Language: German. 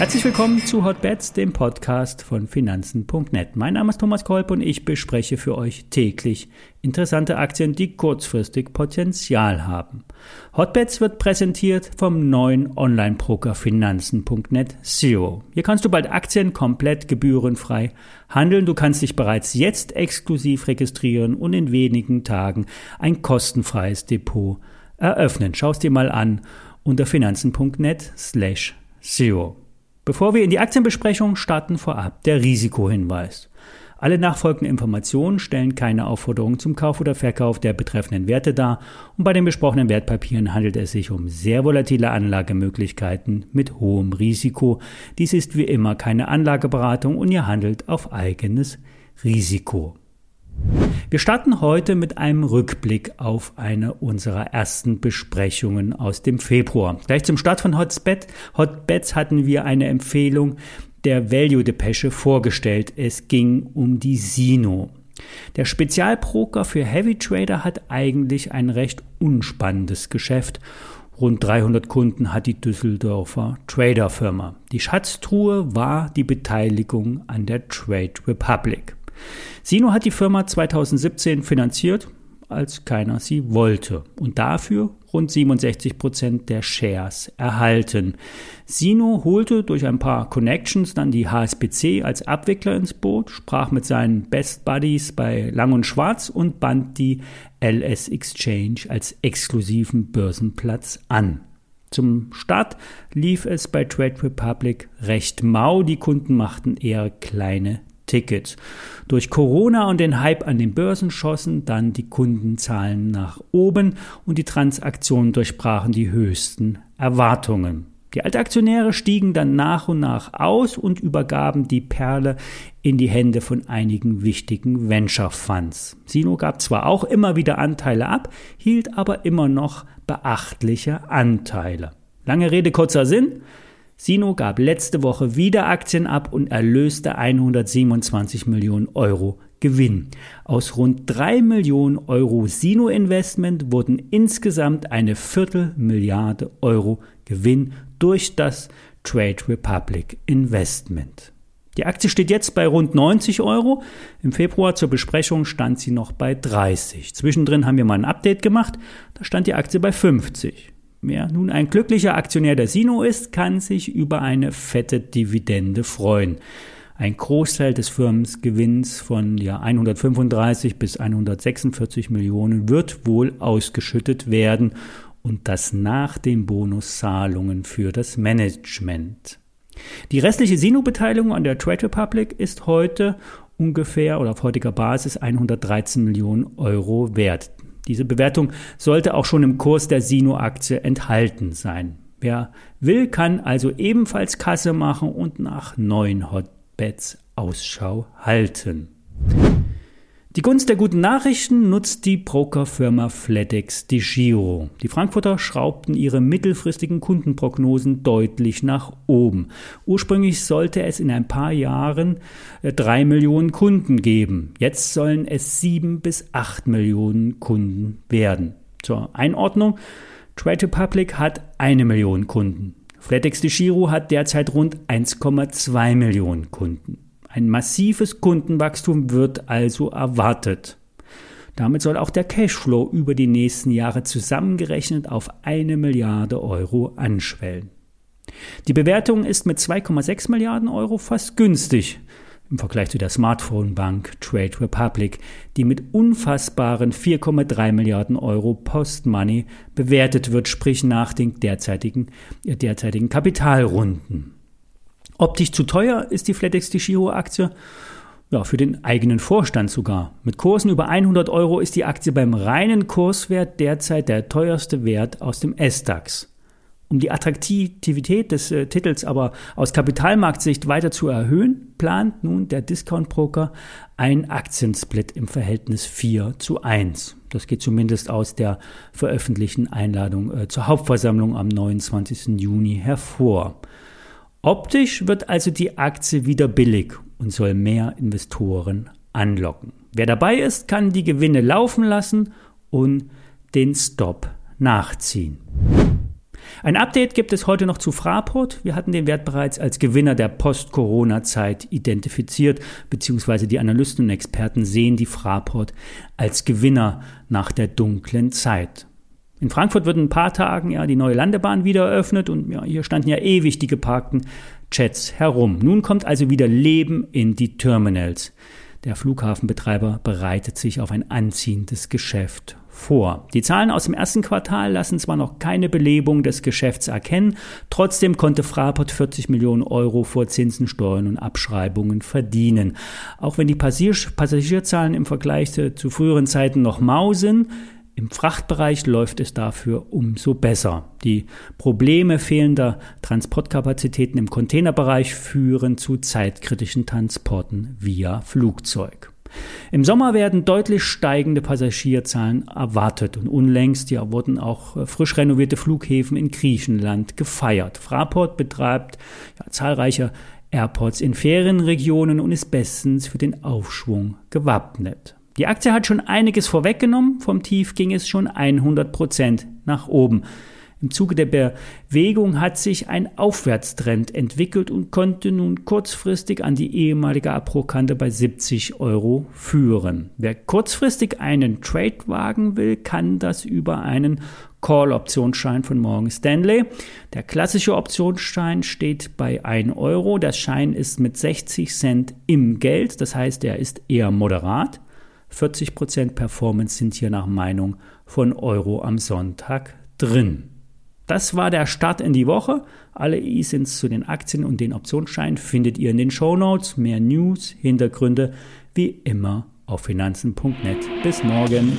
Herzlich willkommen zu Hotbets, dem Podcast von Finanzen.net. Mein Name ist Thomas Kolb und ich bespreche für euch täglich interessante Aktien, die kurzfristig Potenzial haben. Hotbets wird präsentiert vom neuen Online-Broker Finanzen.net Zero. Hier kannst du bald Aktien komplett gebührenfrei handeln. Du kannst dich bereits jetzt exklusiv registrieren und in wenigen Tagen ein kostenfreies Depot eröffnen. Schau es dir mal an unter finanzen.net slash zero. Bevor wir in die Aktienbesprechung starten, vorab der Risikohinweis. Alle nachfolgenden Informationen stellen keine Aufforderung zum Kauf oder Verkauf der betreffenden Werte dar und bei den besprochenen Wertpapieren handelt es sich um sehr volatile Anlagemöglichkeiten mit hohem Risiko. Dies ist wie immer keine Anlageberatung und ihr handelt auf eigenes Risiko. Wir starten heute mit einem Rückblick auf eine unserer ersten Besprechungen aus dem Februar. Gleich zum Start von Hotbet, Hotbets hatten wir eine Empfehlung der Value Depesche vorgestellt. Es ging um die Sino. Der Spezialbroker für Heavy Trader hat eigentlich ein recht unspannendes Geschäft. Rund 300 Kunden hat die Düsseldorfer Traderfirma. Die Schatztruhe war die Beteiligung an der Trade Republic. Sino hat die Firma 2017 finanziert, als keiner sie wollte und dafür rund 67 Prozent der Shares erhalten. Sino holte durch ein paar Connections dann die HSBC als Abwickler ins Boot, sprach mit seinen Best Buddies bei Lang und Schwarz und band die LS Exchange als exklusiven Börsenplatz an. Zum Start lief es bei Trade Republic recht mau, die Kunden machten eher kleine Tickets. Durch Corona und den Hype an den Börsen schossen dann die Kundenzahlen nach oben und die Transaktionen durchbrachen die höchsten Erwartungen. Die Altaktionäre stiegen dann nach und nach aus und übergaben die Perle in die Hände von einigen wichtigen Venture Funds. Sino gab zwar auch immer wieder Anteile ab, hielt aber immer noch beachtliche Anteile. Lange Rede, kurzer Sinn. Sino gab letzte Woche wieder Aktien ab und erlöste 127 Millionen Euro Gewinn. Aus rund 3 Millionen Euro Sino-Investment wurden insgesamt eine Viertelmilliarde Euro Gewinn durch das Trade Republic Investment. Die Aktie steht jetzt bei rund 90 Euro. Im Februar zur Besprechung stand sie noch bei 30. Zwischendrin haben wir mal ein Update gemacht. Da stand die Aktie bei 50. Wer nun ein glücklicher Aktionär der Sino ist, kann sich über eine fette Dividende freuen. Ein Großteil des Firmensgewinns von ja, 135 bis 146 Millionen wird wohl ausgeschüttet werden und das nach den Bonuszahlungen für das Management. Die restliche Sino-Beteiligung an der Trade Republic ist heute ungefähr oder auf heutiger Basis 113 Millionen Euro wert. Diese Bewertung sollte auch schon im Kurs der Sino-Aktie enthalten sein. Wer will, kann also ebenfalls Kasse machen und nach neuen Hotbeds Ausschau halten. Die Gunst der guten Nachrichten nutzt die Brokerfirma FedEx DeGiro. Die Frankfurter schraubten ihre mittelfristigen Kundenprognosen deutlich nach oben. Ursprünglich sollte es in ein paar Jahren äh, drei Millionen Kunden geben. Jetzt sollen es sieben bis acht Millionen Kunden werden. Zur Einordnung. Trade Republic hat eine Million Kunden. FedEx DeGiro hat derzeit rund 1,2 Millionen Kunden. Ein massives Kundenwachstum wird also erwartet. Damit soll auch der Cashflow über die nächsten Jahre zusammengerechnet auf eine Milliarde Euro anschwellen. Die Bewertung ist mit 2,6 Milliarden Euro fast günstig im Vergleich zu der Smartphone-Bank Trade Republic, die mit unfassbaren 4,3 Milliarden Euro Post-Money bewertet wird, sprich nach den derzeitigen, derzeitigen Kapitalrunden. Optisch zu teuer ist die FlatEx Giro Aktie. Ja, für den eigenen Vorstand sogar. Mit Kursen über 100 Euro ist die Aktie beim reinen Kurswert derzeit der teuerste Wert aus dem S-DAX. Um die Attraktivität des äh, Titels aber aus Kapitalmarktsicht weiter zu erhöhen, plant nun der Discount-Broker ein Aktiensplit im Verhältnis 4 zu 1. Das geht zumindest aus der veröffentlichten Einladung äh, zur Hauptversammlung am 29. Juni hervor. Optisch wird also die Aktie wieder billig und soll mehr Investoren anlocken. Wer dabei ist, kann die Gewinne laufen lassen und den Stop nachziehen. Ein Update gibt es heute noch zu Fraport. Wir hatten den Wert bereits als Gewinner der Post-Corona-Zeit identifiziert, beziehungsweise die Analysten und Experten sehen die Fraport als Gewinner nach der dunklen Zeit. In Frankfurt wird in ein paar Tagen ja die neue Landebahn wieder eröffnet und ja, hier standen ja ewig die geparkten Jets herum. Nun kommt also wieder Leben in die Terminals. Der Flughafenbetreiber bereitet sich auf ein anziehendes Geschäft vor. Die Zahlen aus dem ersten Quartal lassen zwar noch keine Belebung des Geschäfts erkennen, trotzdem konnte Fraport 40 Millionen Euro vor Zinsen, Steuern und Abschreibungen verdienen. Auch wenn die Passagierzahlen im Vergleich zu früheren Zeiten noch mau sind, im Frachtbereich läuft es dafür umso besser. Die Probleme fehlender Transportkapazitäten im Containerbereich führen zu zeitkritischen Transporten via Flugzeug. Im Sommer werden deutlich steigende Passagierzahlen erwartet und unlängst ja, wurden auch frisch renovierte Flughäfen in Griechenland gefeiert. Fraport betreibt ja, zahlreiche Airports in Ferienregionen und ist bestens für den Aufschwung gewappnet. Die Aktie hat schon einiges vorweggenommen. Vom Tief ging es schon 100 Prozent nach oben. Im Zuge der Bewegung hat sich ein Aufwärtstrend entwickelt und konnte nun kurzfristig an die ehemalige Abbruchkante bei 70 Euro führen. Wer kurzfristig einen Trade wagen will, kann das über einen Call-Optionsschein von Morgan Stanley. Der klassische Optionsschein steht bei 1 Euro. Der Schein ist mit 60 Cent im Geld, das heißt, er ist eher moderat. 40% Performance sind hier nach Meinung von Euro am Sonntag drin. Das war der Start in die Woche. Alle E-Sins zu den Aktien und den Optionsscheinen findet ihr in den Show Notes. Mehr News, Hintergründe wie immer auf finanzen.net. Bis morgen.